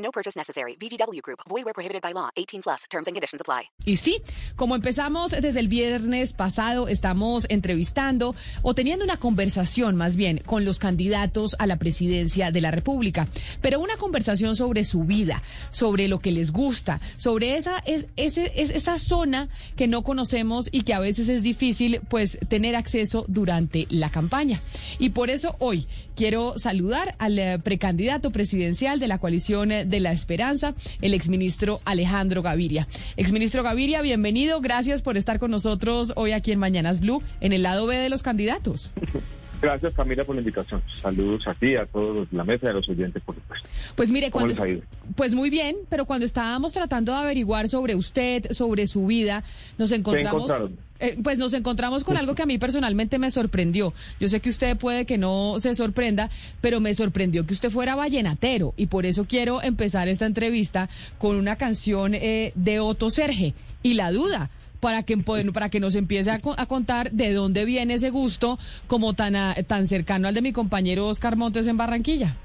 No purchase necessary. VGW Group. Void where prohibited by law. 18 plus. Terms and conditions apply. Y sí, como empezamos desde el viernes pasado, estamos entrevistando o teniendo una conversación más bien con los candidatos a la presidencia de la República, pero una conversación sobre su vida, sobre lo que les gusta, sobre esa es, ese, es esa zona que no conocemos y que a veces es difícil pues tener acceso durante la campaña. Y por eso hoy quiero saludar al eh, precandidato presidencial de la coalición eh, de la Esperanza, el exministro Alejandro Gaviria. Exministro Gaviria, bienvenido. Gracias por estar con nosotros hoy aquí en Mañanas Blue, en el lado B de los candidatos. Gracias Camila por la invitación. Saludos a ti, a todos la mesa y a los oyentes, por supuesto. Pues mire, ¿Cómo cuando les ha ido? pues muy bien, pero cuando estábamos tratando de averiguar sobre usted, sobre su vida, nos encontramos? Eh, pues nos encontramos con algo que a mí personalmente me sorprendió. Yo sé que usted puede que no se sorprenda, pero me sorprendió que usted fuera vallenatero y por eso quiero empezar esta entrevista con una canción eh, de Otto Serge y la duda para que para que nos empiece a, co- a contar de dónde viene ese gusto como tan tan cercano al de mi compañero Oscar Montes en Barranquilla.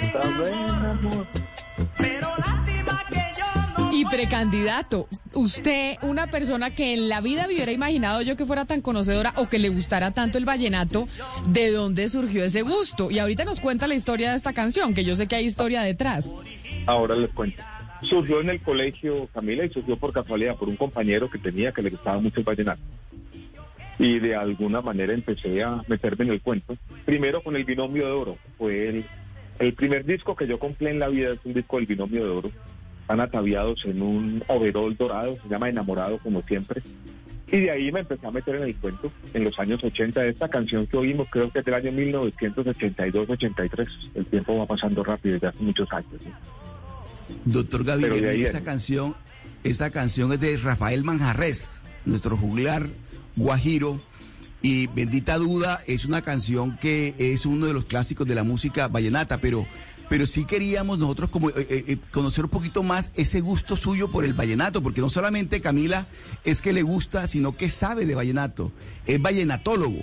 Que saben amor, pero lástima que yo no Y precandidato, usted, una persona que en la vida me hubiera imaginado yo que fuera tan conocedora o que le gustara tanto el vallenato, ¿de dónde surgió ese gusto? Y ahorita nos cuenta la historia de esta canción, que yo sé que hay historia detrás. Ahora les cuento. Surgió en el colegio Camila y surgió por casualidad por un compañero que tenía que le gustaba mucho el vallenato. Y de alguna manera empecé a meterme en el cuento. Primero con el binomio de oro. Fue el, el primer disco que yo compré en la vida, es un disco del binomio de oro. Están ataviados en un overol dorado, se llama Enamorado como siempre. Y de ahí me empecé a meter en el cuento en los años 80 de esta canción que oímos, creo que es del año 1982-83. El tiempo va pasando rápido desde hace muchos años. ¿sí? Doctor Gaviria, es. esa canción, esa canción es de Rafael Manjarres, nuestro juglar guajiro. Y Bendita Duda es una canción que es uno de los clásicos de la música vallenata, pero, pero sí queríamos nosotros como eh, eh, eh, conocer un poquito más ese gusto suyo por el vallenato, porque no solamente Camila es que le gusta, sino que sabe de vallenato, es vallenatólogo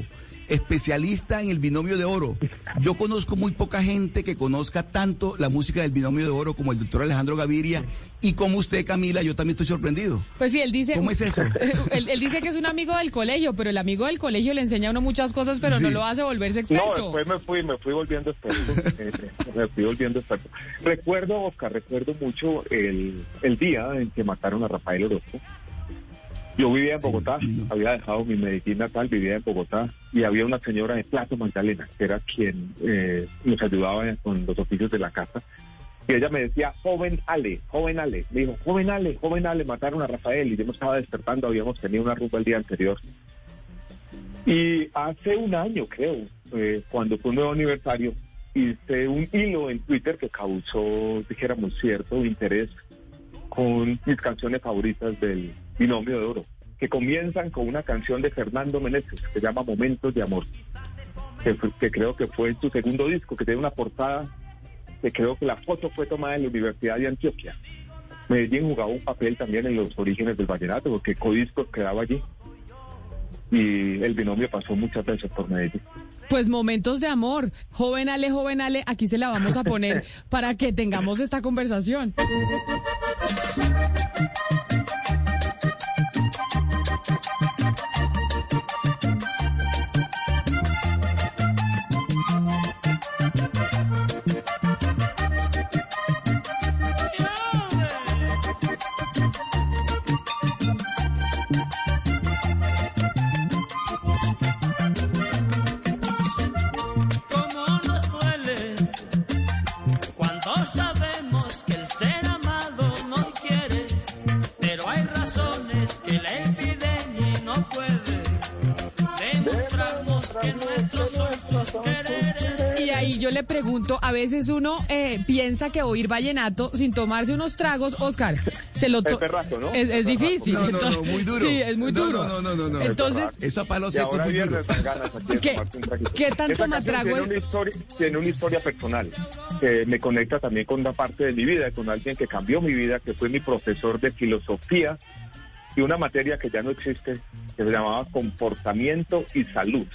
especialista en el binomio de oro. Yo conozco muy poca gente que conozca tanto la música del binomio de oro como el doctor Alejandro Gaviria y como usted, Camila, yo también estoy sorprendido. Pues sí, él dice... ¿Cómo es eso? él, él dice que es un amigo del colegio, pero el amigo del colegio le enseña a uno muchas cosas, pero no lo hace volverse No, experto. después me fui, me fui volviendo experto. eh, me fui volviendo experto. Recuerdo, Oscar, recuerdo mucho el, el día en que mataron a Rafael Orozco. Yo vivía en Bogotá, había dejado mi Medellín natal, vivía en Bogotá, y había una señora de Plato Magdalena, que era quien eh, nos ayudaba con los oficios de la casa. Y ella me decía, joven Ale, joven Ale. Me dijo, joven Ale, joven Ale, mataron a Rafael. Y yo me estaba despertando, habíamos tenido una rumba el día anterior. Y hace un año, creo, eh, cuando fue un nuevo aniversario, hice un hilo en Twitter que causó, dijéramos, cierto interés con mis canciones favoritas del Binomio de Oro, que comienzan con una canción de Fernando Meneses que se llama Momentos de Amor, que, que creo que fue su segundo disco, que tiene una portada que creo que la foto fue tomada en la Universidad de Antioquia. Medellín jugaba un papel también en los orígenes del vallenato, porque Codisco quedaba allí. Y el binomio pasó muchas veces por Medellín. Pues momentos de amor. Joven Ale, joven Ale, aquí se la vamos a poner para que tengamos esta conversación. Thank you. A veces uno eh, piensa que oír vallenato sin tomarse unos tragos, Oscar, se lo to- Es. Es, es Es difícil. No, no, no, muy duro. Sí, es muy No, duro. no, no, no, no. Entonces, Eso a palo Y seco ahora muy duro. ¿Qué- qué tanto Esta canción matrago tiene es? una, historia, tiene una historia personal que me conecta también con una parte de mi vida, con alguien que cambió mi vida, que fue mi profesor de filosofía y una materia que ya no existe, que se llamaba comportamiento y salud.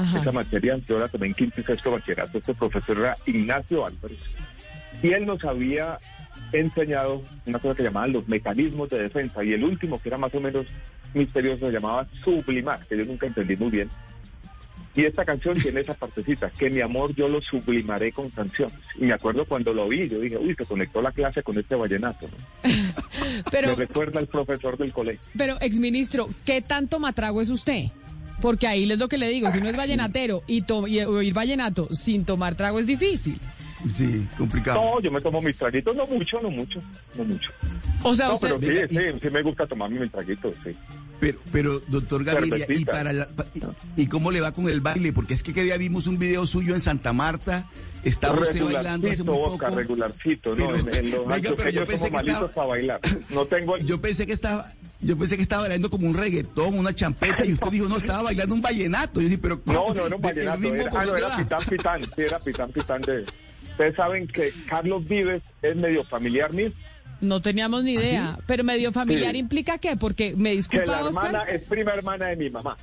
Ajá. Esa materia yo la en quinto y sexto bachillerato. Este profesor era Ignacio Álvarez. Y él nos había enseñado una cosa que llamaban los mecanismos de defensa. Y el último, que era más o menos misterioso, se llamaba sublimar, que yo nunca entendí muy bien. Y esta canción tiene esa partecita, que mi amor yo lo sublimaré con canciones. Y me acuerdo cuando lo vi, yo dije, uy, se conectó la clase con este vallenato. ¿no? Pero, Me recuerda al profesor del colegio. pero, exministro, ¿qué tanto matrago es usted? Porque ahí es lo que le digo, si uno es vallenatero y, to- y oír vallenato sin tomar trago es difícil. Sí, complicado. No, yo me tomo mis traguitos, no mucho, no mucho, no mucho. O sea, No, usted... pero sí, Venga, y- sí, sí me gusta tomarme mis traguitos, sí. Pero, pero doctor Gaviria, ¿y, para la- pa- y, y cómo le va con el baile? Porque es que que día vimos un video suyo en Santa Marta, estaba usted bailando hace muy Oscar, regularcito, ¿no? Pero, en, en los venga, pero yo antioqueños pensé somos que malitos estaba- para bailar. No tengo... Yo pensé que estaba, yo pensé que estaba bailando como un reggaetón, una champeta, y usted dijo, no, estaba bailando un vallenato. Yo dije, pero No, ¿cómo? no era un ¿De- el vallenato, era, ah, no, era pitán, pitán, sí, era pitán, pitán de... Ustedes saben que Carlos Vives es medio familiar mío, No teníamos ni idea, ¿Ah, pero medio familiar Sí. implica qué, porque me que disculpa la Oscar, hermana es prima hermana de mi mamá.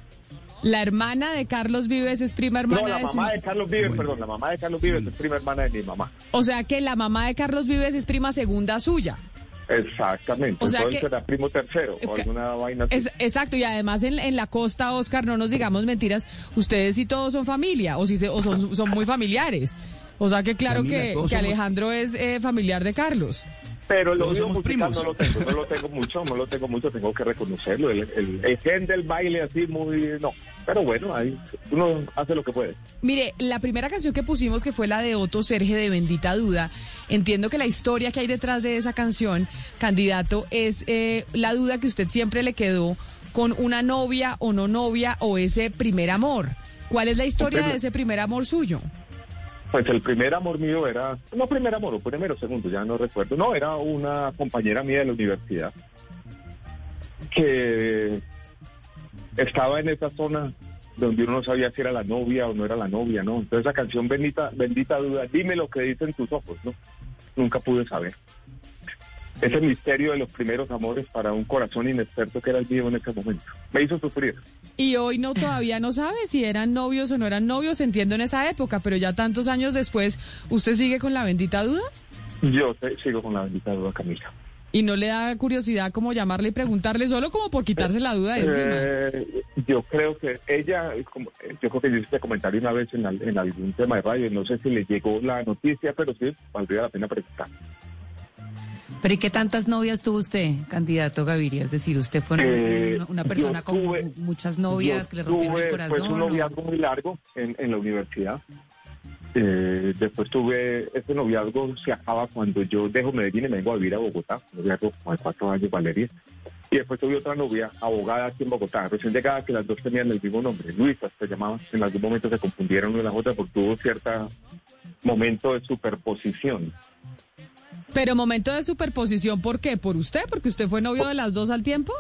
la hermana de Carlos Vives es prima hermana No, la de su mamá de Carlos Vives, Bueno. perdón, la mamá de Carlos Vives es prima hermana de mi mamá. O sea que la mamá de Carlos Vives es prima segunda suya. Exactamente, O sea entonces que- será primo tercero o alguna vaina así. Es, exacto, y además en, en la costa, Oscar, no nos digamos mentiras, ustedes y todos son familia, o si se, o son, son muy familiares. O sea que claro Camila, que, que somos- Alejandro es eh, familiar de Carlos. Pero el oído musical primos. no lo tengo, no lo tengo mucho, no lo tengo mucho, tengo que reconocerlo. El, el, el gen del baile así muy, no. Pero bueno, ahí uno hace lo que puede. Mire, la primera canción que pusimos, que fue la de Otto Serge de Bendita Duda, entiendo que la historia que hay detrás de esa canción, candidato, es eh, la duda que usted siempre le quedó con una novia o no novia o ese primer amor. ¿Cuál es la historia de ese primer amor suyo? Pues el primer amor mío era, no primer amor, o primero, segundo, ya no recuerdo. No, era una compañera mía de la universidad que estaba en esa zona donde uno no sabía si era la novia o no era la novia, ¿no? Entonces la canción Bendita, Bendita Duda, dime lo que dicen tus ojos, ¿no? Nunca pude saber. Ese misterio de los primeros amores para un corazón inexperto que era el mío en ese momento. Me hizo sufrir. Y hoy no todavía no sabe si eran novios o no eran novios, entiendo en esa época, pero ya tantos años después, ¿usted sigue con la bendita duda? Yo te- sigo con la bendita duda, Camila. ¿Y no le da curiosidad como llamarle y preguntarle solo como por quitarse la duda de encima? Eh, yo creo que ella, yo creo que yo hice este comentario una vez en, en algún tema de radio, no sé si le llegó la noticia, pero sí, valdría la pena preguntar. Pero ¿y qué tantas novias tuvo usted, candidato Gaviria? Es decir, ¿usted fue Eh, una, una persona yo con tuve- muchas novias que le rompieron el tuve, corazón? Pues un noviazgo muy largo en, en la universidad. Eh, después tuve, este noviazgo se acaba cuando yo dejo Medellín y me vengo a vivir a Bogotá, un noviazgo como de cuatro años, Valeria. Y después tuve otra novia, abogada aquí en Bogotá, recién llegada, que las dos tenían el mismo nombre, Luisa se llamaban. En algún momento se confundieron una de las otras porque tuvo cierto momento de superposición. Pero momento de superposición, ¿por qué? ¿Por usted? ¿Porque usted fue novio de las dos al tiempo?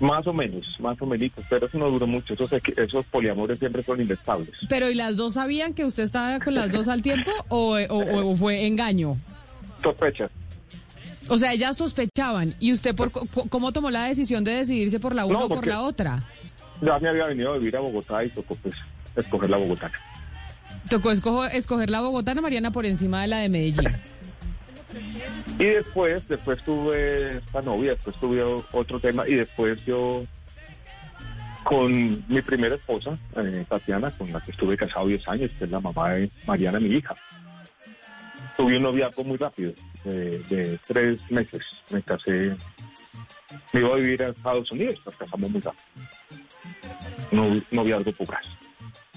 Más o menos, más o menos, pero eso no duró mucho. Esos, esos poliamores siempre son inestables. Pero ¿y las dos sabían que usted estaba con las dos al tiempo o, o- o fue engaño? Sospecha. O sea, ellas sospechaban. ¿Y usted por, cómo tomó la decisión de decidirse por la una No, o por la otra? Ya me había venido a vivir a Bogotá y tocó pues escoger la Bogotá. Tocó escojo- escoger la bogotana Mariana por encima de la de Medellín. Y después, después tuve esta novia, después tuve otro tema y después yo con mi primera esposa, eh, Tatiana, con la que estuve casado 10 años, que es la mamá de Mariana, mi hija. Tuve un noviazgo muy rápido, eh, de tres meses. Me casé, me iba a vivir a Estados Unidos, nos casamos muy rápido. No, noviazgo fugaz.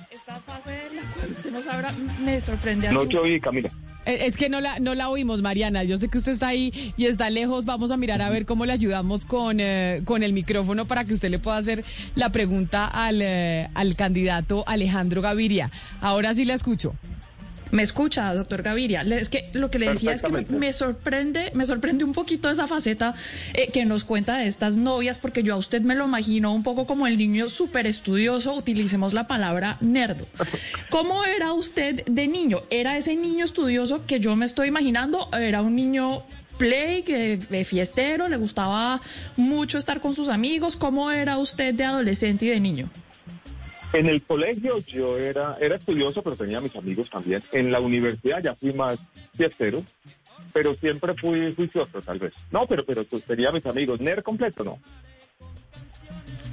Esta fase en la cual usted no sabrá, me sorprende a No te oí, Camila. Eh, Es que no la, no la oímos, Mariana. Yo sé que usted está ahí y está lejos. Vamos a mirar a ver cómo le ayudamos con, eh, con el micrófono para que usted le pueda hacer la pregunta al, eh, al candidato Alejandro Gaviria. Ahora sí la escucho. Me escucha, doctor Gaviria. Es que lo que le decía es que me, sorprende, me sorprende un poquito esa faceta eh, que nos cuenta de estas novias, porque yo a usted me lo imagino un poco como el niño súper estudioso, utilicemos la palabra nerdo. ¿Cómo era usted de niño? ¿Era ese niño estudioso que yo me estoy imaginando? ¿Era un niño play, que, eh, fiestero, le gustaba mucho estar con sus amigos? ¿Cómo era usted de adolescente y de niño? En el colegio yo era, era estudioso, pero tenía mis amigos también. En la universidad ya fui más fiestero, pero siempre fui juicioso, tal vez. No, pero, pero pues, tenía mis amigos. ¿Ner completo? No.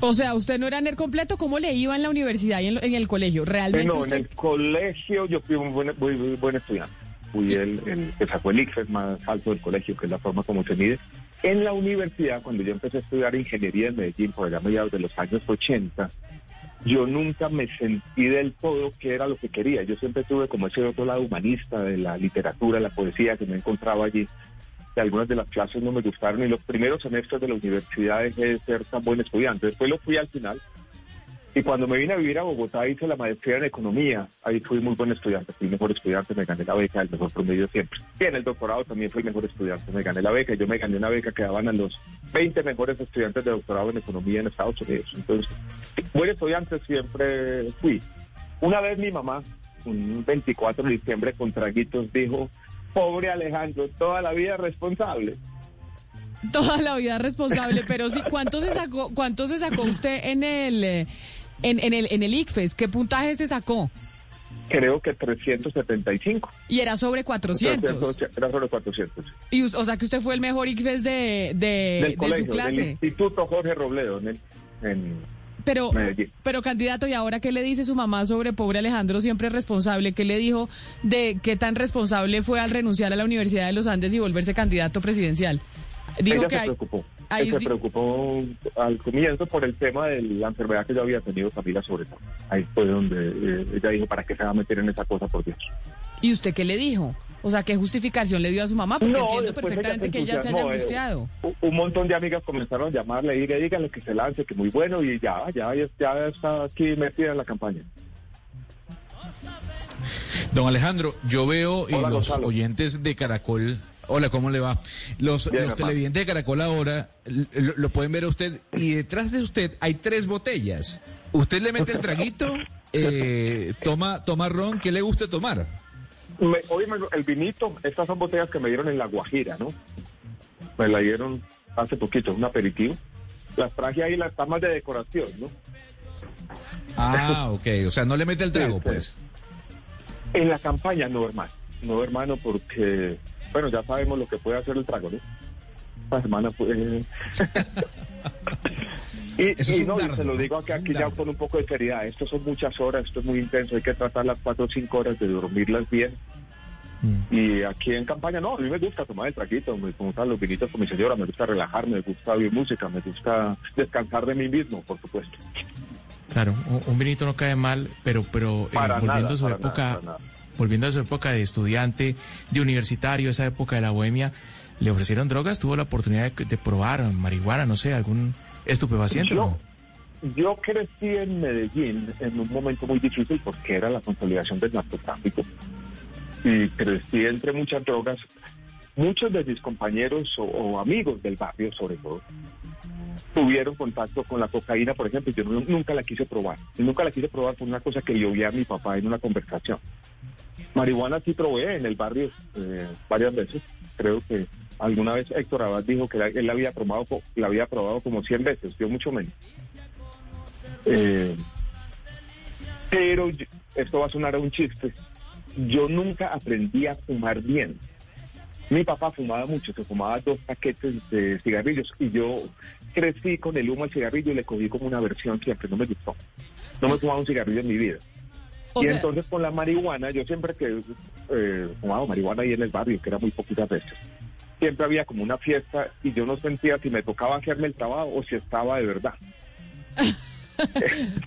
O sea, usted no era nerd completo, ¿cómo le iba en la universidad y en, en el colegio? ¿Realmente no, en el colegio yo fui un buen, muy, muy buen estudiante. Fui el, el que sacó el ICFES más alto del colegio, que es la forma como se mide. En la universidad, cuando yo empecé a estudiar ingeniería en Medellín, por allá mediados de los años 80, yo nunca me sentí del todo que era lo que quería. Yo siempre tuve como ese otro lado humanista de la literatura, la poesía que me encontraba allí. Que algunas de las clases no me gustaron y los primeros semestres de la universidad dejé de ser tan buen estudiante. Después lo fui al final. Y cuando me vine a vivir a Bogotá hice la maestría en economía. Ahí fui muy buen estudiante, fui mejor estudiante, me gané la beca, el mejor promedio siempre. Y en el doctorado también fui mejor estudiante, me gané la beca. Yo me gané una beca que daban a los 20 mejores estudiantes de doctorado en economía en Estados Unidos. Entonces, buen estudiante siempre fui. Una vez mi mamá, un 24 de diciembre con traguitos, dijo, pobre Alejandro, toda la vida responsable. toda la vida responsable, pero sí, ¿cuánto se sacó, cuánto se sacó usted en el en, en el en el ICFES? ¿Qué puntaje se sacó? Creo que 375. Y era sobre 400. Era sobre 400. Y, o sea que usted fue el mejor ICFES de, de, del su del clase. Instituto Jorge Robledo en, el- en Pero, Medellín. pero candidato, ¿y ahora qué le dice su mamá sobre pobre Alejandro siempre responsable? ¿Qué le dijo de qué tan responsable fue al renunciar a la Universidad de los Andes y volverse candidato presidencial? Dijo Ella que se hay- preocupó. Hay se preocupó al comienzo por el tema de la enfermedad que yo había tenido familia sobre todo. Ahí fue donde eh, ella dijo, ¿para qué se va a meter en esa cosa, por Dios? ¿Y usted qué le dijo? O sea, ¿qué justificación le dio a su mamá? Porque entiendo después ella perfectamente se que ella se haya eh, angustiado. un- Un montón de amigas comenzaron a llamarle, diga, dígale que se lance, que muy bueno, y ya, ya, ya, ya está aquí metida en la campaña. Don Alejandro, yo veo y Hola, los Gonzalo. oyentes de Caracol. Hola, ¿cómo le va? Los, Bien, los hermano. televidentes de Caracol ahora lo, lo pueden ver a usted y detrás de usted hay tres botellas. Usted le mete el traguito, eh, toma, toma ron, ¿qué le gusta tomar? Me, oye, el vinito, estas son botellas que me dieron en La Guajira, ¿no? Me la dieron hace poquito, un aperitivo. Las traje ahí, las tamas de decoración, ¿no? Ah, ok, o sea, no le mete el trago, sí. pues. En la campaña, no, hermano. No, hermano, porque, bueno, ya sabemos lo que puede hacer el trago, ¿no? Esta semana puede... y Eso no, y dardo, se lo digo aquí, ya con un poco de seriedad. Esto son muchas horas, esto es muy intenso. Hay que tratar las cuatro o cinco horas de dormirlas bien. Mm. Y aquí en campaña, no, a mí me gusta tomar el traguito, me gustan los vinitos con mi señora, me gusta relajarme, me gusta oír música, me gusta descansar de mí mismo, por supuesto. Claro, un, un vinito no cae mal, pero, pero eh, volviendo nada, a su época, nada. Volviendo a su época de estudiante, de universitario, esa época de la bohemia, ¿le ofrecieron drogas? ¿Tuvo la oportunidad de, de probar marihuana, no sé, algún estupefaciente? Yo, yo crecí en Medellín en un momento muy difícil porque era la consolidación del narcotráfico y crecí entre muchas drogas. Muchos de mis compañeros o, o amigos del barrio, sobre todo, tuvieron contacto con la cocaína, por ejemplo. Yo nu- nunca la quise probar. Y nunca la quise probar por una cosa que yo vi a mi papá en una conversación. Marihuana sí probé en el barrio eh, varias veces. Creo que alguna vez Héctor Abad dijo que él la había probado, la había probado como 100 veces, yo mucho menos. Eh, pero esto va a sonar a un chiste. Yo nunca aprendí a fumar bien. Mi papá fumaba mucho, se fumaba dos paquetes de cigarrillos y yo crecí con el humo del cigarrillo y le cogí como una versión siempre, no me gustó. No me fumaba un cigarrillo en mi vida. O y sea- entonces con la marihuana, yo siempre que eh, fumaba marihuana ahí en el barrio, que era muy poquitas veces, siempre había como una fiesta y yo no sentía si me tocaba hacerme el trabajo o si estaba de verdad.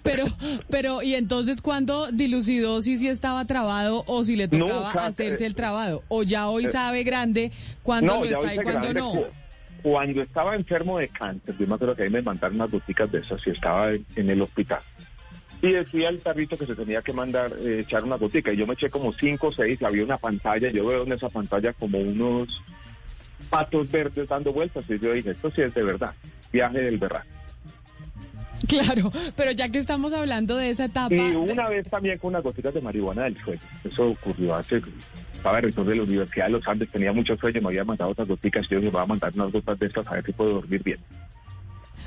Pero, pero, ¿y entonces cuándo dilucidó si sí estaba trabado o si le tocaba Nunca, hacerse eh, el trabado? ¿O ya hoy eh, sabe grande cuándo lo está y cuándo no? cu- Cuando estaba enfermo de cáncer, yo me acuerdo que ahí me mandaron unas goticas de esas y estaba en el hospital. Y decía el tarrito que se tenía que mandar, eh, echar una gotica. Y yo me eché como cinco o seis, había una pantalla, yo veo en esa pantalla como unos patos verdes dando vueltas. Y yo dije, esto sí es de verdad, viaje del berraco. Claro, pero ya que estamos hablando de esa etapa... Y una vez también con unas gotitas de marihuana del sueño. Eso ocurrió hace... Estaba rector de la Universidad de los Andes, tenía mucho sueño, me había mandado otras goticas y yo dije, voy a mandar unas gotas de estas a ver si puedo dormir bien.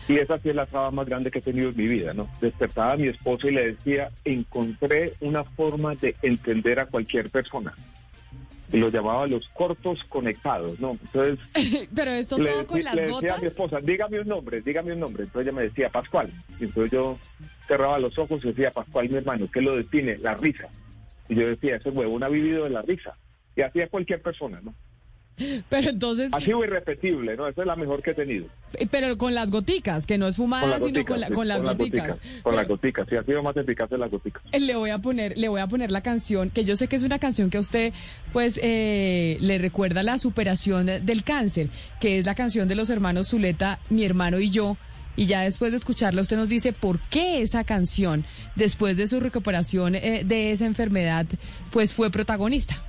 Y esa sí es la traba más grande que he tenido en mi vida, ¿no? Despertaba a mi esposo y le decía, encontré una forma de entender a cualquier persona. Y lo llamaba los cortos conectados, ¿no? Entonces... pero esto le, todo con las le decía a mi gotas... esposa, dígame un nombre, dígame un nombre. Entonces ella me decía, Pascual. Y entonces yo cerraba los ojos y decía, Pascual, mi hermano, ¿qué lo define? La risa. Y yo decía, ese huevón ha vivido de la risa. Y así a cualquier persona, ¿no? Pero entonces... Ha sido irrepetible, ¿no? Esa es la mejor que he tenido. Pero con las goticas, que no es fumada, Con sino con, la- sí, con las goticas. Con las goticas, sí, ha sido más eficaz de las goticas. Eh, Le voy a poner, le voy a poner la canción, que yo sé que es una canción que a usted, pues, eh, le recuerda la superación del cáncer, que es la canción de los hermanos Zuleta, mi hermano y yo. Y ya después de escucharla, usted nos dice por qué esa canción, después de su recuperación eh, de esa enfermedad, pues fue protagonista.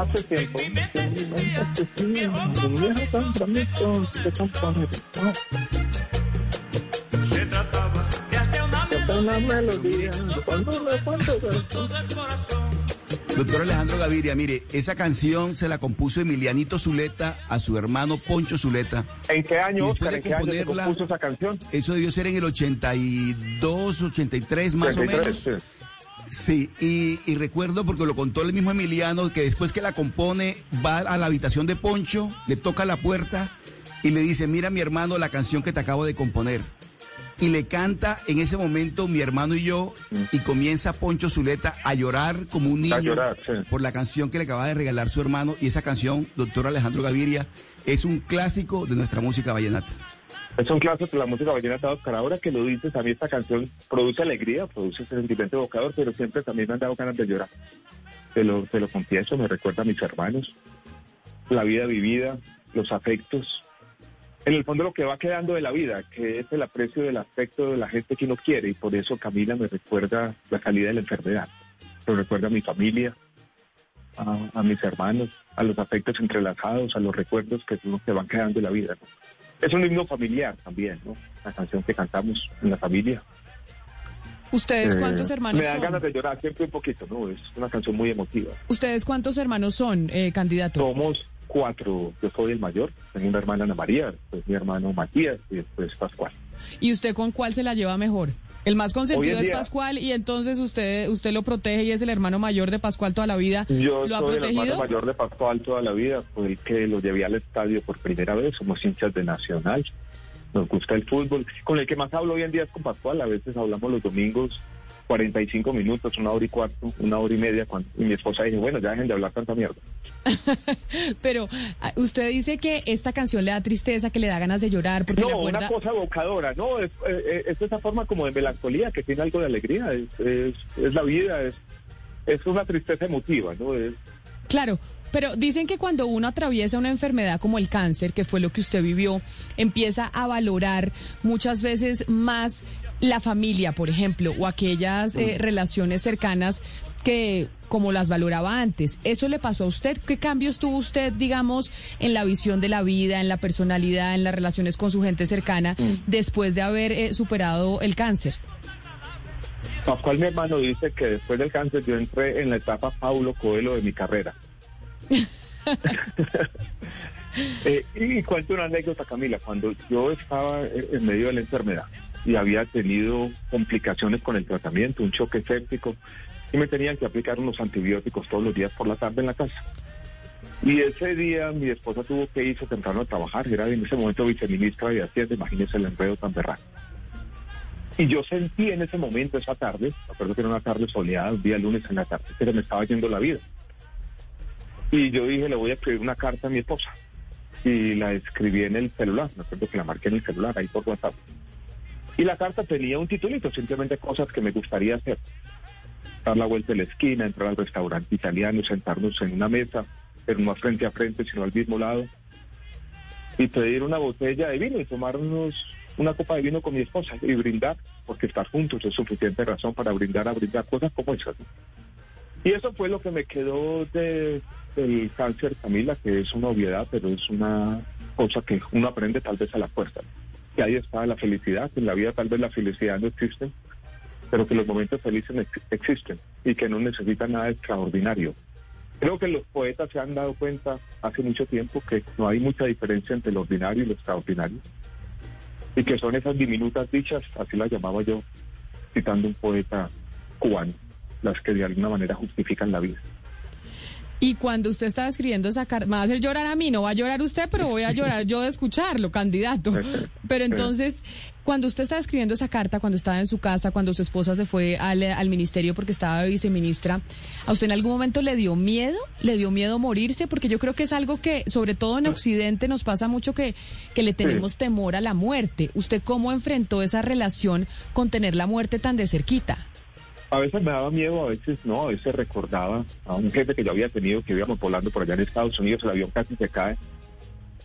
Hace tiempo. Se trataba de hacer una melodía. Doctor Alejandro Gaviria, mire, esa canción se la compuso Emilianito Zuleta a su hermano Poncho Zuleta. ¿En qué año, Oscar? de ¿En qué año se compuso esa canción? Eso debió ser en el 82, 83 más o 33, menos. sí. Sí, y, y recuerdo porque lo contó el mismo Emiliano, que después que la compone va a la habitación de Poncho, le toca la puerta y le dice, mira mi hermano la canción que te acabo de componer. Y le canta en ese momento mi hermano y yo y comienza Poncho Zuleta a llorar como un niño llorar, sí. por la canción que le acaba de regalar su hermano y esa canción, doctor Alejandro Gaviria, es un clásico de nuestra música vallenata. Es un clásico de la música vallenata, Oscar. Ahora que lo dices, a mí esta canción produce alegría, produce ese sentimiento evocador, pero siempre también me han dado ganas de llorar. Te lo, te lo confieso, me recuerda a mis hermanos, la vida vivida, los afectos. En el fondo lo que va quedando de la vida, que es el aprecio del afecto de la gente que uno quiere, y por eso Camila me recuerda la salida de la enfermedad. Me recuerda a mi familia, a, mis hermanos, a los afectos entrelazados, a los recuerdos que, que van quedando de la vida. Es un himno familiar también, ¿no? La canción que cantamos en la familia. ¿Ustedes cuántos Eh, hermanos Me dan son? ganas de llorar siempre un poquito, ¿no? Es una canción muy emotiva. ¿Ustedes cuántos hermanos son, eh, candidato? Somos cuatro. Yo soy el mayor. Tengo una hermana Ana María, después mi hermano Matías y después Pascual. ¿Y usted con cuál se la lleva mejor? El más consentido es día- Pascual y entonces usted usted lo protege y es el hermano mayor de Pascual toda la vida. Yo ¿Lo ha soy el hermano mayor de Pascual toda la vida. Fue el que lo llevé al estadio por primera vez. Somos hinchas de Nacional. Nos gusta el fútbol. Con el que más hablo hoy en día es con Pascual. A veces hablamos los domingos 45 minutos, una hora y cuarto, una hora y media. Cuando, y mi esposa dice, bueno, ya dejen de hablar tanta mierda. Pero ah, usted dice que esta canción le da tristeza, que le da ganas de llorar porque le No, acuerda... una cosa evocadora, no, es, eh, es esa forma como de melancolía que tiene algo de alegría, es, es, es la vida, es, es una tristeza emotiva, ¿no? Claro, pero dicen que cuando uno atraviesa una enfermedad como el cáncer, que fue lo que usted vivió, empieza a valorar muchas veces más la familia, por ejemplo, o aquellas eh, relaciones cercanas que como las valoraba antes. ¿Eso le pasó a usted? ¿Qué cambios tuvo usted, digamos, en la visión de la vida, en la personalidad, en las relaciones con su gente cercana, después de haber eh, superado el cáncer? Pascual, mi hermano, dice que después del cáncer yo entré en la etapa Paulo Coelho de mi carrera. Eh, y cuento una anécdota, Camila. Cuando yo estaba eh, en medio de la enfermedad y había tenido complicaciones con el tratamiento, un choque séptico, y me tenían que aplicar unos antibióticos todos los días por la tarde en la casa. Y ese día mi esposa tuvo que irse temprano a trabajar, era en ese momento viceministra de Hacienda, imagínense el enredo tan berraco. Y yo sentí en ese momento, esa tarde, me acuerdo que era una tarde soleada, un día lunes en la tarde, que me estaba yendo la vida. Y yo dije, le voy a escribir una carta a mi esposa. Y la escribí en el celular, me acuerdo que la marqué en el celular, ahí por WhatsApp. Y la carta tenía un titulito, simplemente cosas que me gustaría hacer. Dar la vuelta de la esquina, entrar al restaurante italiano, sentarnos en una mesa, pero no frente a frente, sino al mismo lado. Y pedir una botella de vino y tomarnos una copa de vino con mi esposa y brindar, porque estar juntos es suficiente razón para brindar a brindar cosas como esas. Y eso fue lo que me quedó de, del cáncer, Camila, que es una obviedad, pero es una cosa que uno aprende tal vez a la fuerza. Que ahí está la felicidad, en la vida tal vez la felicidad no existe, pero que los momentos felices ex- existen y que no necesitan nada extraordinario. Creo que los poetas se han dado cuenta hace mucho tiempo que no hay mucha diferencia entre lo ordinario y lo extraordinario. Y que son esas diminutas dichas, así las llamaba yo, citando un poeta cubano, las que de alguna manera justifican la vida. Y cuando usted estaba escribiendo esa carta, me va a hacer llorar a mí, no va a llorar usted, pero voy a llorar yo de escucharlo, candidato. Pero entonces, cuando usted estaba escribiendo esa carta, cuando estaba en su casa, cuando su esposa se fue al, al ministerio porque estaba viceministra, ¿a usted en algún momento le dio miedo? ¿Le dio miedo morirse? Porque yo creo que es algo que, sobre todo en Occidente, nos pasa mucho que, que le tenemos temor a la muerte. ¿Usted cómo enfrentó esa relación con tener la muerte tan de cerquita? A veces me daba miedo, a veces no, a veces recordaba a un jefe que yo había tenido que íbamos volando por allá en Estados Unidos, el avión casi se cae.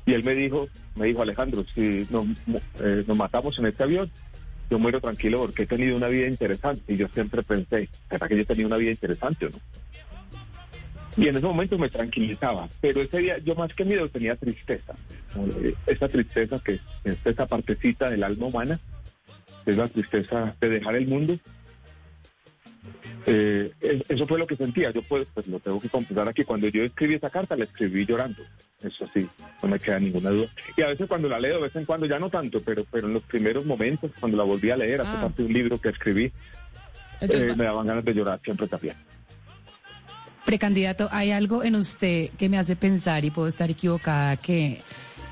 Y él me dijo, me dijo Alejandro, si nos, eh, nos matamos en este avión, yo muero tranquilo porque he tenido una vida interesante. Y yo siempre pensé, ¿será que yo he tenido una vida interesante o no? Y en ese momento me tranquilizaba, pero ese día yo más que miedo tenía tristeza. Esa tristeza que es esa partecita del alma humana, es la tristeza de dejar el mundo eh, es- eso fue lo que sentía. Yo pues, pues lo tengo que confesar aquí. Cuando yo escribí esa carta, la escribí llorando. Eso sí, no me queda ninguna duda. Y a veces cuando la leo, de vez en cuando, ya no tanto, pero, pero en los primeros momentos, cuando la volví a leer, hace Ah. parte de un libro que escribí, Entonces, eh, me daban ganas de llorar siempre también. Precandidato, hay algo en usted que me hace pensar, y puedo estar equivocada, que,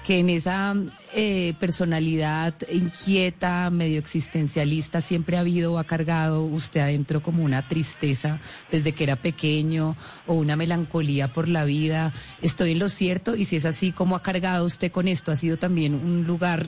que en esa eh, personalidad inquieta, medio existencialista, siempre ha habido o ha cargado usted adentro como una tristeza desde que era pequeño o una melancolía por la vida. ¿Estoy en lo cierto? Y si es así, ¿cómo ha cargado usted con esto? ¿Ha sido también un lugar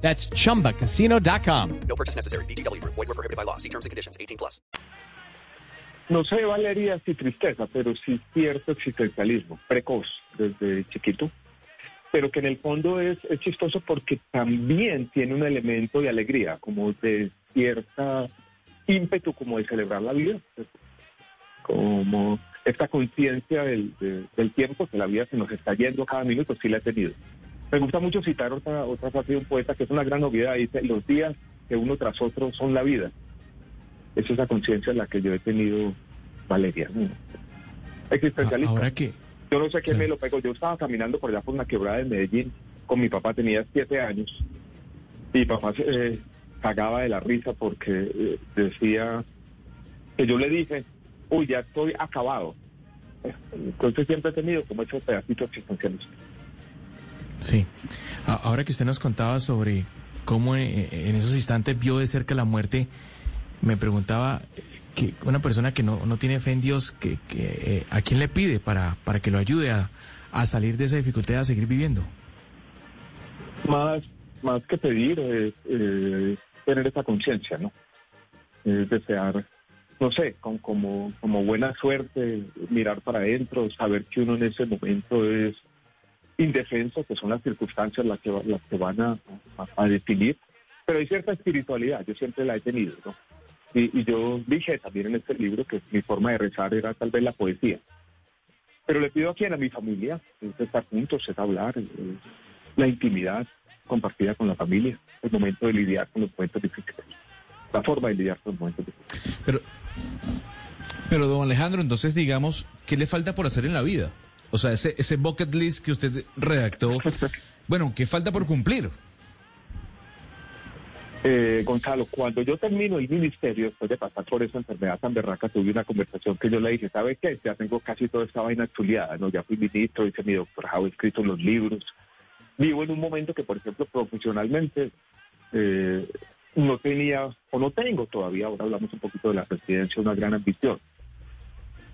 That's chumbacasino.com. No purchase necessary. VGW Group. Void were prohibited by law. See terms and conditions. 18 plus. No sé, Valeria, si tristeza, pero sí cierto existencialismo, precoz desde chiquito, pero que en el fondo es, es chistoso porque también tiene un elemento de alegría, como de cierta ímpetu, como de celebrar la vida, como esta conciencia del, de- del tiempo, que la vida se nos está yendo cada minuto, sí la he tenido. Me gusta mucho citar otra, otra frase de un poeta que es una gran novedad, dice, los días que uno tras otro son la vida. Es esa conciencia la que yo he tenido, Valeria. Existencialista. Ahora que, Yo no sé quién me lo pegó. Yo estaba caminando por allá por una quebrada de Medellín con mi papá, tenía siete años. Y mi papá se eh, cagaba de la risa porque eh, decía que yo le dije, uy, ya estoy acabado. Entonces siempre he tenido como esos pedacitos existencialistas. Sí. Ahora que usted nos contaba sobre cómo eh, en esos instantes vio de cerca la muerte, me preguntaba eh, que una persona que no, no tiene fe en Dios, que, que, eh, ¿a quién le pide para, para que lo ayude a, a salir de esa dificultad a seguir viviendo? Más, más que pedir, es eh, tener esa conciencia, ¿no? Es desear, no sé, con, como, como buena suerte, mirar para adentro, saber que uno en ese momento es indefenso, que son las circunstancias las que, las que van a, a- a definir. Pero hay cierta espiritualidad, yo siempre la he tenido, ¿no? Y, y yo dije también en este libro que mi forma de rezar era tal vez la poesía. Pero le pido a quien, a mi familia, es estar juntos, es hablar, es la intimidad compartida con la familia, el momento de lidiar con los momentos difíciles. la forma de lidiar con los momentos difíciles. Pero, pero don Alejandro, entonces digamos, ¿qué le falta por hacer en la vida? O sea, ese, ese bucket list que usted redactó, bueno, ¿qué falta por cumplir? Eh, Gonzalo, cuando yo termino el ministerio, después de pasar por esa enfermedad tan berraca, tuve una conversación que yo le dije, ¿sabe qué? Ya tengo casi toda esta vaina chuleada, ¿no? Ya fui ministro, hice mi doctorado, he escrito los libros. Vivo en un momento que, por ejemplo, profesionalmente eh, no tenía, o no tengo todavía, ahora hablamos un poquito de la presidencia, una gran ambición.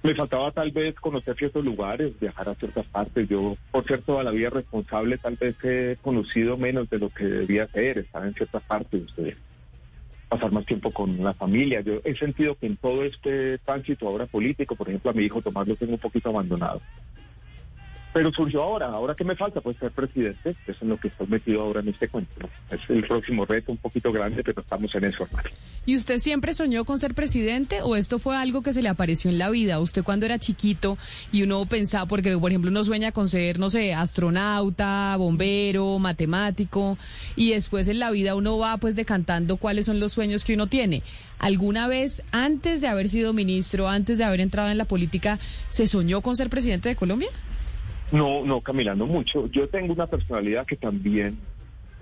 Me faltaba tal vez conocer ciertos lugares, viajar a ciertas partes. Yo, por ser toda la vida responsable, tal vez he conocido menos de lo que debía ser, estar en ciertas partes, eh, pasar más tiempo con la familia. Yo he sentido que en todo este tránsito ahora político, por ejemplo, a mi hijo Tomás lo tengo un poquito abandonado. Pero surgió ahora, ahora que me falta, pues ser presidente, eso es lo que estoy metido ahora en este cuento. Es el próximo reto, un poquito grande, pero estamos en eso, hermano. ¿Y usted siempre soñó con ser presidente o esto fue algo que se le apareció en la vida? Usted cuando era chiquito y uno pensaba, porque por ejemplo uno sueña con ser, no sé, astronauta, bombero, matemático, y después en la vida uno va pues decantando cuáles son los sueños que uno tiene. ¿Alguna vez antes de haber sido ministro, antes de haber entrado en la política, se soñó con ser presidente de Colombia? No, no, Camila, no mucho. Yo tengo una personalidad que también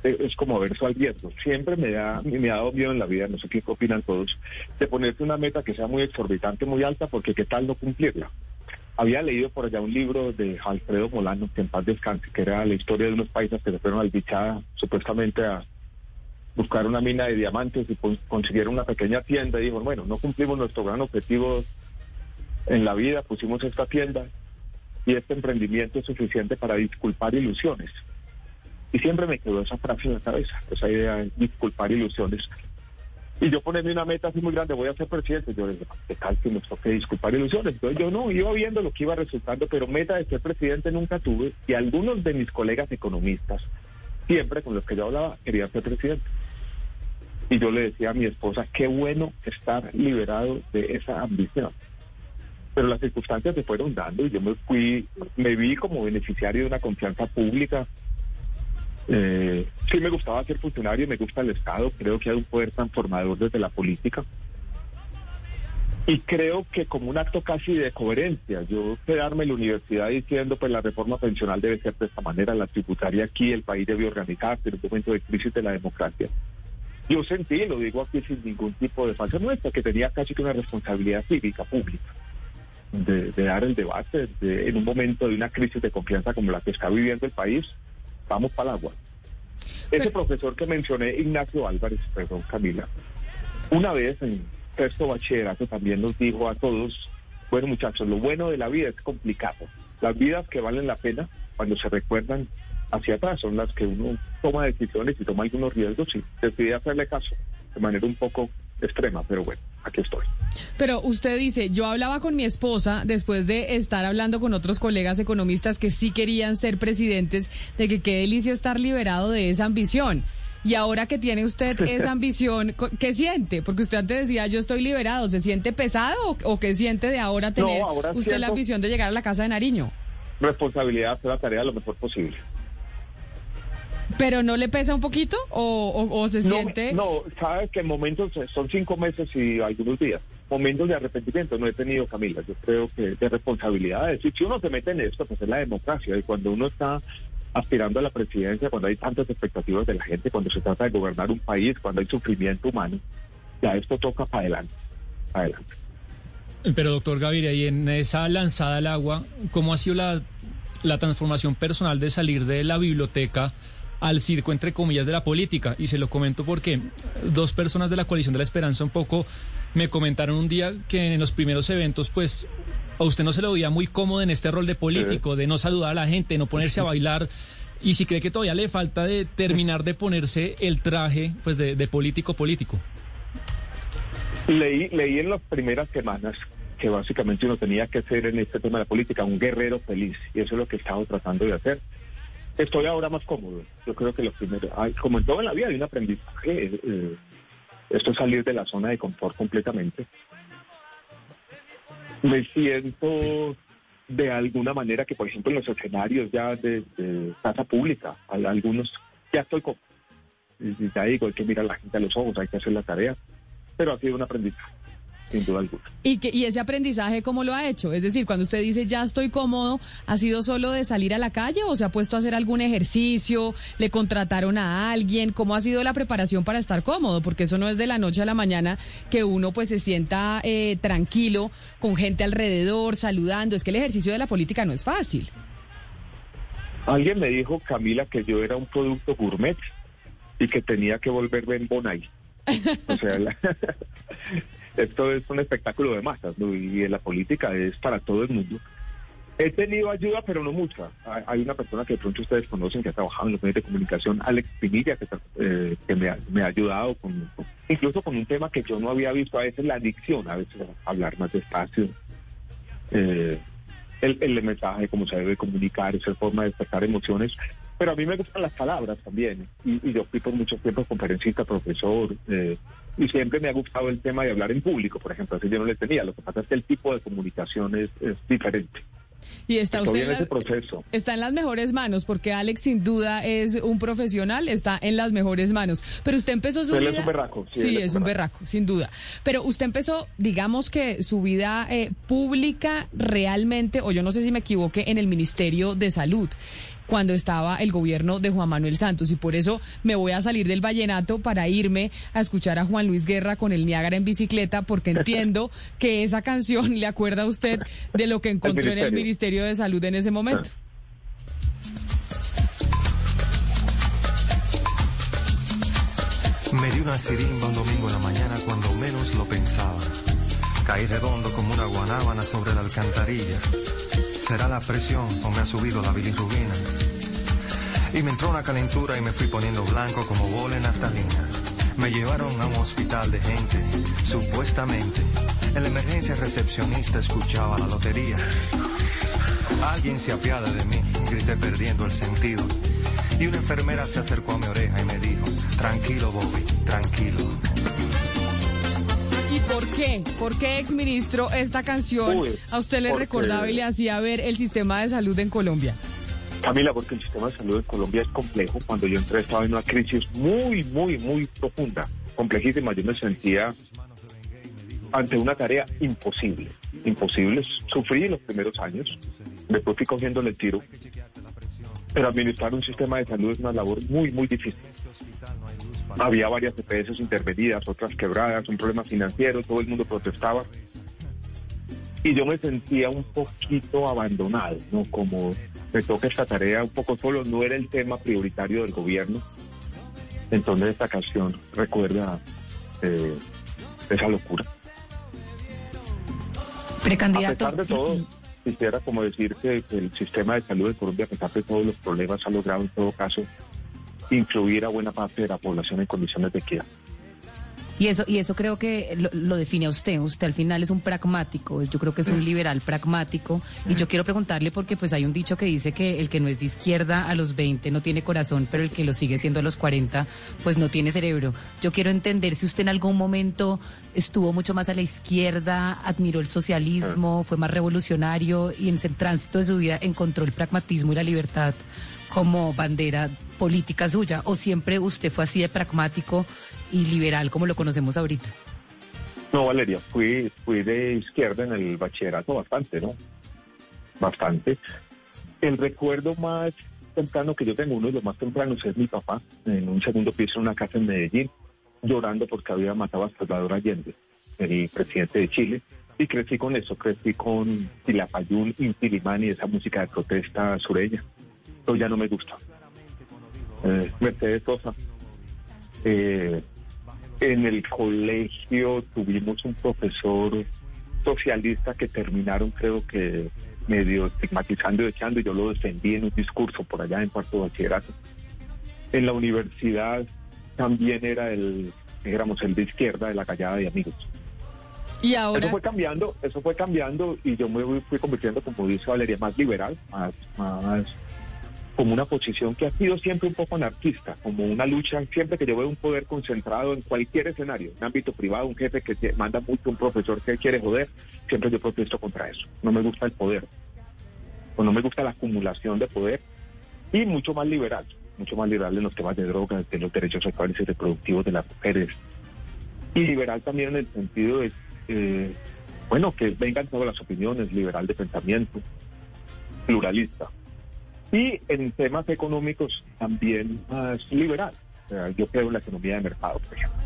eh, es como verso al viento. Siempre me, da, me ha dado miedo en la vida, no sé qué opinan todos, de ponerte una meta que sea muy exorbitante, muy alta, porque qué tal no cumplirla. Había leído por allá un libro de Alfredo Molano, que en paz descanse, que era la historia de unos paisas que se fueron al supuestamente a buscar una mina de diamantes y consiguieron una pequeña tienda y dijo, bueno, no cumplimos nuestro gran objetivo en la vida, pusimos esta tienda y este emprendimiento es suficiente para disculpar ilusiones. Y siempre me quedó esa frase en la cabeza, esa idea de disculpar ilusiones. Y yo ponerme una meta así muy grande, voy a ser presidente, yo dije, ¿qué tal que nos toque disculpar ilusiones? Entonces yo no, iba viendo lo que iba resultando, pero meta de ser presidente nunca tuve. Y algunos de mis colegas economistas, siempre con los que yo hablaba, querían ser presidente. Y yo le decía a mi esposa, qué bueno estar liberado de esa ambición pero las circunstancias se fueron dando y yo me fui, me vi como beneficiario de una confianza pública. Eh, sí me gustaba ser funcionario, me gusta el Estado, creo que hay un poder transformador desde la política. Y creo que como un acto casi de coherencia, yo quedarme en la universidad diciendo pues la reforma pensional debe ser de esta manera, la tributaria aquí, el país debe organizarse en un momento de crisis de la democracia. Yo sentí, lo digo aquí sin ningún tipo de falsa muestra, que tenía casi que una responsabilidad cívica pública de, de dar el debate de- en un momento de una crisis de confianza como la que está viviendo el país, vamos para el agua. Ese profesor que mencioné, Ignacio Álvarez, perdón Camila, una vez en sexto bachillerato también nos dijo a todos, bueno muchachos, lo bueno de la vida es complicado. Las vidas que valen la pena cuando se recuerdan hacia atrás son las que uno toma decisiones y toma algunos riesgos y decide hacerle caso de manera un poco extrema, pero bueno, aquí estoy. Pero usted dice, yo hablaba con mi esposa después de estar hablando con otros colegas economistas que sí querían ser presidentes, de que qué delicia estar liberado de esa ambición. Y ahora que tiene usted esa ambición, ¿qué siente? Porque usted antes decía, yo estoy liberado, ¿se siente pesado o, qué siente de ahora tener ahora usted la ambición de llegar a la casa de Nariño? Responsabilidad hacer la tarea lo mejor posible. ¿Pero no le pesa un poquito o, o- o se No, siente...? No, sabes que en momentos eh, son cinco meses y algunos días. Momentos de arrepentimiento no he tenido, Camila. Yo creo que de responsabilidades. Y si uno se mete en esto, pues es la democracia. Y cuando uno está aspirando a la presidencia, cuando hay tantas expectativas de la gente, cuando se trata de gobernar un país, cuando hay sufrimiento humano, ya esto toca para adelante. Pa' adelante. Pero doctor Gaviria, y en esa lanzada al agua, ¿cómo ha sido la, la transformación personal de salir de la biblioteca al circo, entre comillas, de la política? Y se lo comento porque dos personas de la coalición de la esperanza un poco me comentaron un día que en los primeros eventos, pues, a usted no se lo veía muy cómodo en este rol de político, de no saludar a la gente, no ponerse a bailar. Y si cree que todavía le falta de terminar de ponerse el traje, pues, de, de político político. Leí, leí en las primeras semanas que básicamente uno tenía que ser en este tema de la política un guerrero feliz y eso es lo que he estado tratando de hacer. Estoy ahora más cómodo. Yo creo que lo primero, ay, como en todo en la vida hay un aprendizaje. eh, eh, esto es salir de la zona de confort completamente. Me siento de alguna manera que, por ejemplo, en los escenarios ya de, casa pública, hay algunos, ya estoy y Ya digo, hay que mirar a la gente a los ojos, hay que hacer la tarea. pero ha sido un aprendizaje, sin duda alguna. ¿Y, que, ¿Y ese aprendizaje cómo lo ha hecho? Es decir, cuando usted dice ya estoy cómodo, ¿ha sido solo de salir a la calle o se ha puesto a hacer algún ejercicio? ¿Le contrataron a alguien? ¿Cómo ha sido la preparación para estar cómodo? Porque eso no es de la noche a la mañana que uno pues se sienta eh, tranquilo, con gente alrededor, saludando. Es que el ejercicio de la política no es fácil. Alguien me dijo, Camila, que yo era un producto gourmet y que tenía que volverme en Bonai. O sea, la- esto es un espectáculo de masas, ¿no? Y la política es para todo el mundo. He tenido ayuda, pero no mucha. Hay- una persona que de pronto ustedes conocen que ha trabajado en los medios de comunicación, Alex Pinilla, que, eh, que me, ha, ayudado, con, incluso con un tema que yo no había visto, a veces la adicción, a veces hablar más despacio. Eh, el, el mensaje, cómo se debe comunicar, esa forma de despertar emociones. Pero a mí me gustan las palabras también. Y, yo fui por mucho tiempo conferencista, profesor, eh, y siempre me ha gustado el tema de hablar en público, por ejemplo. Así yo no le tenía. Lo que pasa es que el tipo de comunicación es, es diferente. Y está usted en ese proceso. Está en las mejores manos, porque Alex sin duda es un profesional, está en las mejores manos. Pero usted empezó su Él vida... es un berraco, sí, es un berraco, sin duda. Pero usted empezó, digamos que su vida eh, pública realmente, o yo no sé si me equivoqué, en el Ministerio de Salud cuando estaba el gobierno de Juan Manuel Santos y por eso me voy a salir del vallenato para irme a escuchar a Juan Luis Guerra con el Niágara en bicicleta porque entiendo que esa canción le acuerda a usted de lo que encontró en el Ministerio. Ministerio de Salud en ese momento. Me dio una sirimba un domingo en la mañana cuando menos lo pensaba. Caí redondo como una guanábana sobre la alcantarilla. ¿Será la presión o me ha subido la bilirrubina? Y me entró una calentura y me fui poniendo blanco como bola en naftalina. Me llevaron a un hospital de gente, supuestamente. En la emergencia recepcionista escuchaba la lotería. Alguien se apiada de mí, grité perdiendo el sentido. Y una enfermera se acercó a mi oreja y me dijo, tranquilo Bobby, tranquilo. ¿Y por qué? ¿Por qué, exministro, esta canción Uy, a usted le recordaba y le hacía ver el sistema de salud en Colombia? Camila, porque el sistema de salud en Colombia es complejo. Cuando yo entré estaba en una crisis muy, muy, muy profunda, complejísima. Yo me sentía ante una tarea imposible. Imposible. Sufrí los primeros años. Después fui cogiéndole el tiro. Pero administrar un sistema de salud es una labor muy, muy difícil. Había varias EPS intervenidas, otras quebradas, un problema financiero, todo el mundo protestaba. Y yo me sentía un poquito abandonado, ¿no? Como me toca esta tarea un poco solo, no era el tema prioritario del gobierno. Entonces esta canción recuerda eh, esa locura. Precandidato. A pesar de todo, quisiera como decir que el sistema de salud de Colombia, a pesar de todos los problemas, ha logrado en todo caso incluir a buena parte de la población en condiciones de equidad. Y eso, y eso creo que lo, lo define a usted. Usted al final es un pragmático. Yo creo que es un liberal pragmático. Y yo quiero preguntarle porque pues hay un dicho que dice que el que no es de izquierda a los 20 no tiene corazón, pero el que lo sigue siendo a los 40 pues no tiene cerebro. Yo quiero entender si usted en algún momento estuvo mucho más a la izquierda, admiró el socialismo, fue más revolucionario y en ese tránsito de su vida encontró el pragmatismo y la libertad como bandera política suya o siempre usted fue así de pragmático y liberal como lo conocemos ahorita. No, Valeria, fui, fui de izquierda en el bachillerato bastante, ¿no? Bastante. El recuerdo más temprano que yo tengo, uno de los más tempranos, es mi papá, en un segundo piso en una casa en Medellín, llorando porque había matado a Salvador Allende, el presidente de Chile. Y crecí con eso, crecí con Tilapayún, y esa música de protesta sureña. Pero ya no me gusta. Eh, Mercedes Sosa. Eh, en el colegio tuvimos un profesor socialista que terminaron creo que medio estigmatizando y echando y yo lo defendí en un discurso por allá en cuarto de bachillerato. En la universidad también era el, digamos, el de izquierda de la callada de amigos. Y ahora... Eso fue cambiando, eso fue cambiando y yo me fui convirtiendo, como dice Valeria, más liberal, más, más como una posición que ha sido siempre un poco anarquista, como una lucha, siempre que yo veo un poder concentrado en cualquier escenario, un ámbito privado, un jefe que te manda mucho, un profesor que quiere joder, siempre yo protesto contra eso. No me gusta el poder, o no me gusta la acumulación de poder, y mucho más liberal, mucho más liberal en los temas de drogas, de los derechos sexuales y reproductivos de las mujeres, Y liberal también en el sentido de, eh, bueno, que vengan todas las opiniones, liberal de pensamiento, pluralista. Y en temas económicos también más liberal. Yo creo en la economía de mercado, por ejemplo.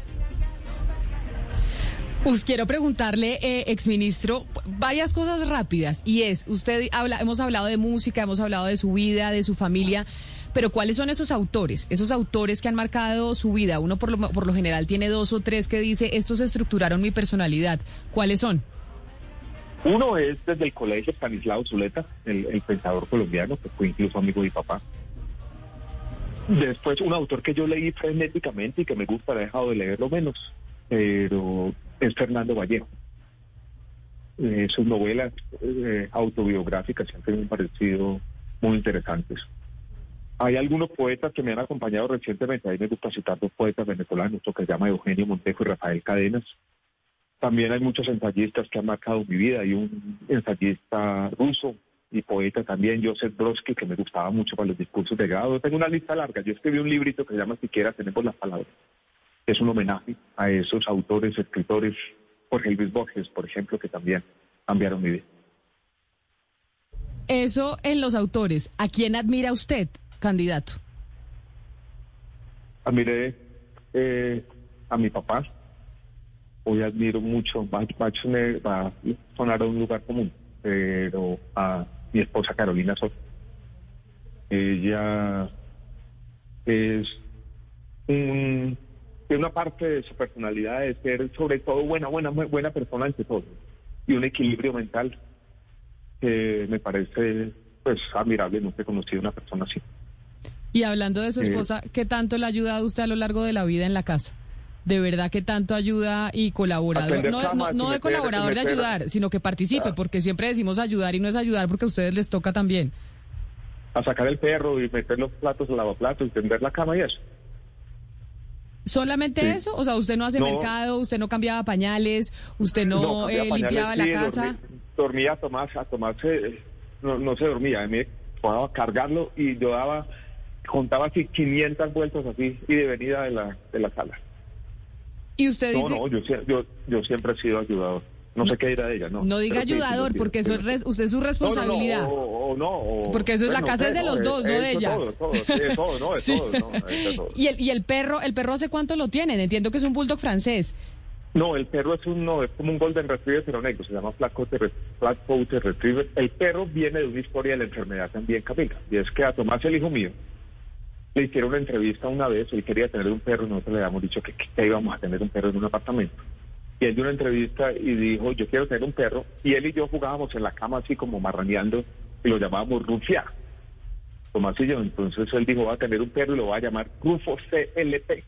Pues quiero preguntarle, eh, exministro, varias cosas rápidas. Y es, usted habla, hemos hablado de música, hemos hablado de su vida, de su familia, pero ¿cuáles son esos autores? Esos autores que han marcado su vida. Uno por lo, por lo general tiene dos o tres que dice, estos estructuraron mi personalidad. ¿Cuáles son? Uno es desde el colegio Stanislao Zuleta, el, pensador colombiano, que fue incluso amigo de mi papá. Después, un autor que yo leí frenéticamente y que me gusta, he dejado de leerlo menos, pero es Fernando Vallejo. Eh, sus novelas eh, autobiográficas siempre me han parecido muy interesantes. Hay algunos poetas que me han acompañado recientemente, a mí me gusta citar dos poetas venezolanos, otro que se llama Eugenio Montejo y Rafael Cadenas. También hay muchos ensayistas que han marcado mi vida. Hay un ensayista ruso y poeta también, Joseph Brodsky, que me gustaba mucho para los discursos de grado. Tengo una lista larga. Yo escribí un librito que se llama Siquiera tenemos las palabras. Es un homenaje a esos autores, escritores, Jorge Luis Borges, por ejemplo, que también cambiaron mi vida. Eso en los autores. ¿A quién admira usted, candidato? Admiré eh, a mi papá. Hoy admiro mucho, a sonar- va a sonar a un lugar común, pero a mi esposa Carolina Soto. Ella es un, tiene una parte de su personalidad de ser sobre todo buena, buena, buena persona ante todo. Y un equilibrio mental que me parece pues admirable. Nunca he conocido una persona así. Y hablando de su Eh, esposa, ¿qué tanto le ha ayudado usted a lo largo de la vida en la casa? De verdad que tanto ayuda y colaborador. No, no, camas, no de colaborador de ayudar, sino que participe, porque siempre decimos ayudar y no es ayudar porque a ustedes les toca también. A sacar el perro y meter los platos al lavaplatos y tender la cama y eso. ¿Solamente Sí. eso? O sea, usted no hace No. mercado, usted no cambiaba pañales, usted no, eh, pañales, limpiaba la casa. dormí- dormía a tomarse, a tomarse, eh, no, no se dormía, a mí me tocaba cargarlo y yo daba, contaba así 500 vueltas así y de venida de la, de la sala. Y usted No, dice, no, yo, sie- yo, yo siempre he sido ayudador. No, sé qué dirá de ella, no. no diga ayudador, sí, porque eso es res- usted es su No, no, no, responsabilidad. o, o no, o- Porque eso es la casa es de los dos, no de ella. Todo, todo, sí, todo, no, de Sí. todo, no, de todo. Y el, y el perro, ¿el perro hace cuánto lo tienen? Entiendo que es un bulldog francés. No, el perro es un no, es como un golden retriever pero negro, se llama Black Coated Re- Black Coated Retriever. El perro viene de una historia de la enfermedad también, Camila, y es que a Tomás, el hijo mío, le hicieron una entrevista una vez, él quería tener un perro nosotros le habíamos dicho que, que íbamos a tener un perro en un apartamento. Y él dio una entrevista y dijo, yo quiero tener un perro, y él y yo jugábamos en la cama así como marraneando y lo llamábamos Rufia. Tomás y yo, entonces él dijo, va a tener un perro y lo va a llamar Rufo CLP.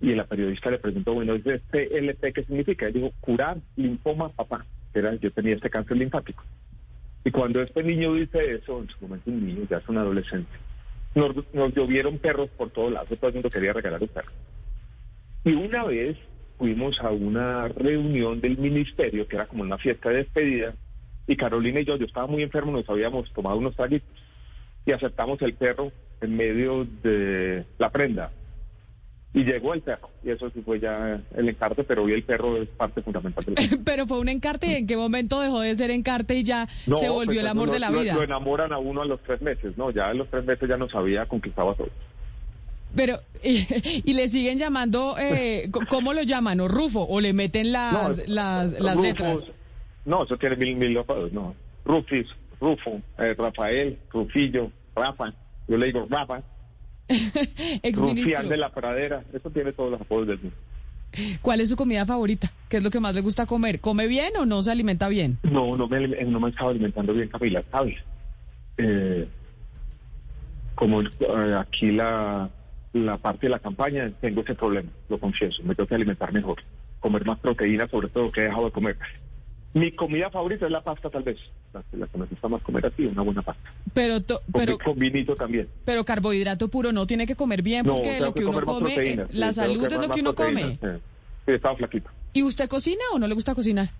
Y la periodista le preguntó, bueno, ¿ese CLP qué significa? Él dijo, curar linfoma papá. Era, yo tenía este cáncer linfático. Y cuando este niño dice eso, en su momento un niño, ya es un adolescente, nos, nos llovieron perros por todos lados, todo el mundo quería regalar un perro. Y una vez fuimos a una reunión del ministerio, que era como una fiesta de despedida, y Carolina y yo, yo estaba muy enfermo, nos habíamos tomado unos traguitos, y aceptamos el perro en medio de la prenda. Y llegó el perro, y eso sí fue ya el encarte, pero hoy el perro es parte fundamental del. Pero fue un encarte y en qué momento dejó de ser encarte y ya No, se volvió pues, el amor de la lo- vida. Lo enamoran a uno a los tres meses, ¿no? Ya a los tres meses ya nos había conquistado a todos. Pero, y, y le siguen llamando, eh, ¿cómo lo llaman? ¿O Rufo? ¿O le meten las, No, las, las Rufus, letras? No, eso tiene mil, mil no. Rufis, Rufo, eh, Rafael, Rufillo, Rafa. Yo le digo Rafa, Exministro, de la Pradera. Eso tiene todos los apodos del mundo. ¿cuál es su comida favorita? ¿Qué es lo que más le gusta comer? ¿Come bien o no se alimenta bien? No, no me, no me estaba alimentando bien, Camila, ¿sabes? Eh, como eh, aquí la, la parte de la campaña, tengo ese problema, lo confieso. Me tengo que alimentar mejor, comer más proteína, sobre todo, que he dejado de comer. Mi comida favorita es la pasta, tal vez. La, la que me gusta más comer así, una buena pasta. Pero, to- Con, pero, con vinito también. pero carbohidrato puro no tiene que comer bien porque lo que, uno come, eh, la salud es lo que uno come. Sí, estaba flaquito. ¿Y usted cocina o no le gusta cocinar?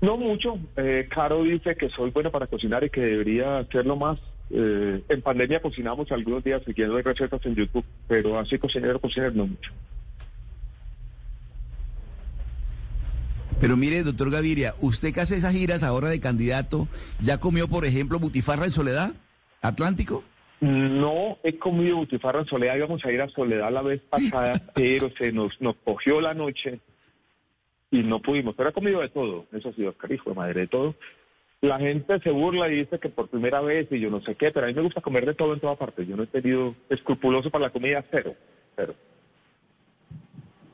No mucho. Eh, Caro dice que soy bueno para cocinar y que debería hacerlo más. Eh, en pandemia cocinamos algunos días siguiendo recetas en YouTube, pero así cocinero, cocinero no mucho. Pero mire, doctor Gaviria, usted que hace esas giras ahora de candidato, ¿ya comió, por ejemplo, butifarra en Soledad, Atlántico? No he comido butifarra en Soledad, íbamos a ir a Soledad la vez pasada, pero se nos, nos cogió la noche y no pudimos. Pero he comido de todo, eso sí, Oscar, hijo de madre, de todo. La gente se burla y dice que por primera vez y yo no sé qué, pero a mí me gusta comer de todo en toda parte. Yo no he tenido escrupuloso para la comida, cero, cero.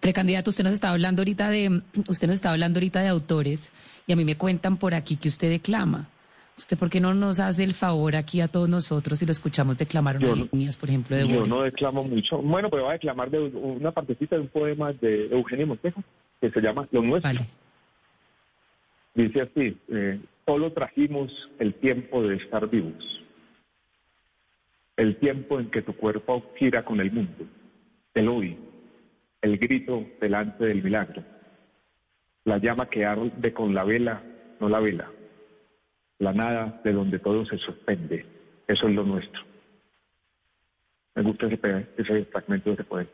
Precandidato, usted nos estaba hablando ahorita de, usted nos estaba hablando ahorita de autores y a mí me cuentan por aquí que usted declama. ¿Usted por qué no nos hace el favor aquí a todos nosotros si lo escuchamos declamar unas Yo- líneas, por ejemplo, de Yo Borges? no declamo mucho. Bueno, pero voy a declamar de una partecita de un poema de Eugenio Montejo que se llama Lo Nuestro. Dice así, eh, solo trajimos el tiempo de estar vivos, el tiempo en que tu cuerpo gira con el mundo, el hoy, el grito delante del milagro, la llama que arde con la vela, no la vela, la nada de donde todo se suspende, eso es lo nuestro. Me gusta ese, fragmento de ese poema.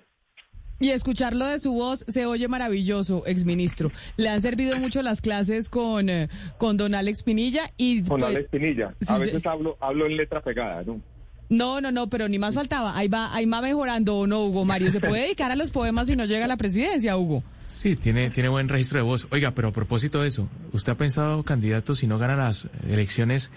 Y escucharlo de su voz se oye maravilloso, exministro. Le han servido mucho las clases con, eh, con don Alex Pinilla y... Con Alex Pinilla. A veces hablo, hablo en letra pegada, ¿no? No, no, no, pero ni más faltaba. Ahí va, ahí va mejorando, ¿o no, Hugo Mario? ¿Se puede dedicar a los poemas si no llega a la presidencia, Hugo? Sí, tiene, tiene buen registro de voz. Oiga, pero a propósito de eso, ¿usted ha pensado, candidato, si no gana las elecciones,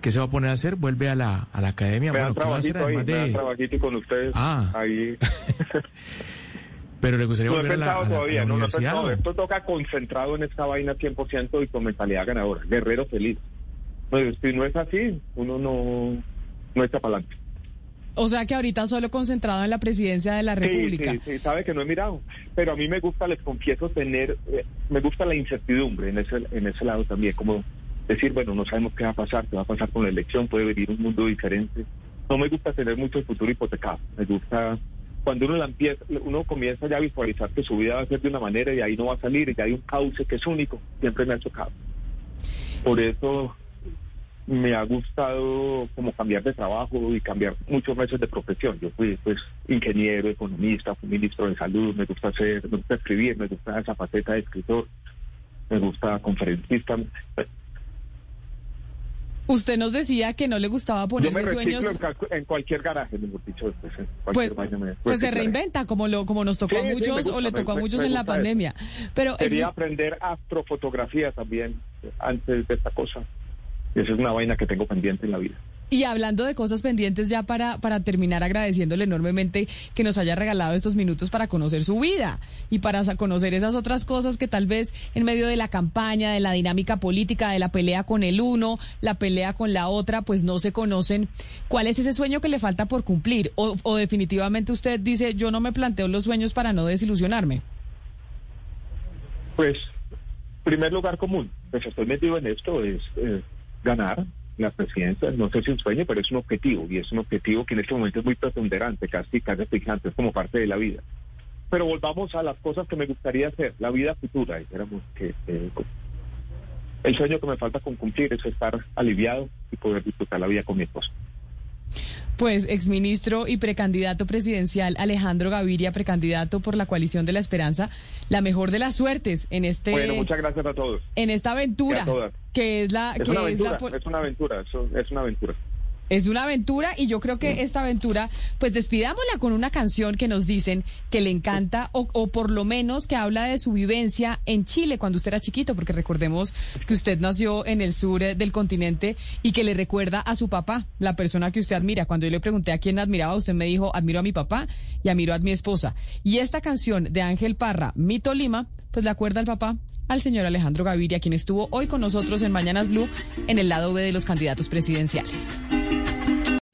qué se va a poner a hacer? ¿Vuelve a la, a la academia? Me Bueno, ¿qué va a hacer ahí, además me de...? trabajito con ustedes. Ah. Ahí. Pero le gustaría No volver a la, pensado a la- a la todavía, no, no he universidad. pensado. ¿o? Esto toca concentrado en esta vaina 100% y con mentalidad ganadora. Guerrero feliz. No, si no es así, uno no, no está para adelante. O sea que ahorita solo concentrado en la presidencia de la República. Sí, sí, sí, sabe que no he mirado. Pero a mí me gusta, les confieso, tener, eh, me gusta la incertidumbre en ese, en ese lado también, como decir, bueno, no sabemos qué va a pasar, qué va a pasar con la elección, puede venir un mundo diferente. No me gusta tener mucho el futuro hipotecado. Me gusta cuando uno la empieza, uno comienza ya a visualizar que su vida va a ser de una manera y ahí no va a salir, y ya hay un cauce que es único, siempre me ha chocado. Por eso me ha gustado como cambiar de trabajo y cambiar muchos meses de profesión. Yo fui pues ingeniero, economista, fui ministro de salud, me gusta hacer, me gusta escribir, me gusta esa faceta de escritor, me gusta conferencista. Usted nos decía que no le gustaba Yo ponerse me sueños. en, cualquier garaje, mejor dicho, pues, en cualquier Pues, me- pues se reinventa, como lo como nos tocó Sí, a sí, muchos gusta, o le me- tocó a muchos en la eso. pandemia. Pero Quería aprender astrofotografía también antes de esta cosa. Esa es una vaina que tengo pendiente en la vida. y hablando de cosas pendientes ya para para terminar agradeciéndole enormemente que nos haya regalado estos minutos para conocer su vida y para conocer esas otras cosas que tal vez en medio de la campaña, de la dinámica política, de la pelea con el uno, la pelea con la otra, pues no se conocen. ¿Cuál es ese sueño que le falta por cumplir? O, o definitivamente usted dice, yo no me planteo los sueños para no desilusionarme. Pues, primer lugar común, pues estoy metido en esto, es eh, ganar la presidencia, no sé si un sueño, pero es un objetivo, y es un objetivo que en este momento es muy preponderante, casi casi fijante, es como parte de la vida. Pero volvamos a las cosas que me gustaría hacer, la vida futura, dijéramos que eh, el sueño que me falta con cumplir es estar aliviado y poder disfrutar la vida con mi esposa. Pues exministro y precandidato presidencial Alejandro Gaviria, precandidato por la coalición de la esperanza, la mejor de las suertes en este Bueno, muchas gracias a todos. en esta aventura a todas. que es la Es que una es aventura, la po- es una aventura, es una aventura. Es una aventura y yo creo que esta aventura, pues despidámosla con una canción que nos dicen que le encanta o, o por lo menos que habla de su vivencia en Chile cuando usted era chiquito, porque recordemos que usted nació en el sur eh, del continente y que le recuerda a su papá, la persona que usted admira. Cuando yo le pregunté a quién admiraba, usted me dijo, admiro a mi papá y admiro a mi esposa. Y esta canción de Ángel Parra, Mi Tolima, pues le acuerda al papá, al señor Alejandro Gaviria, quien estuvo hoy con nosotros en Mañanas Blue en el lado B de los candidatos presidenciales.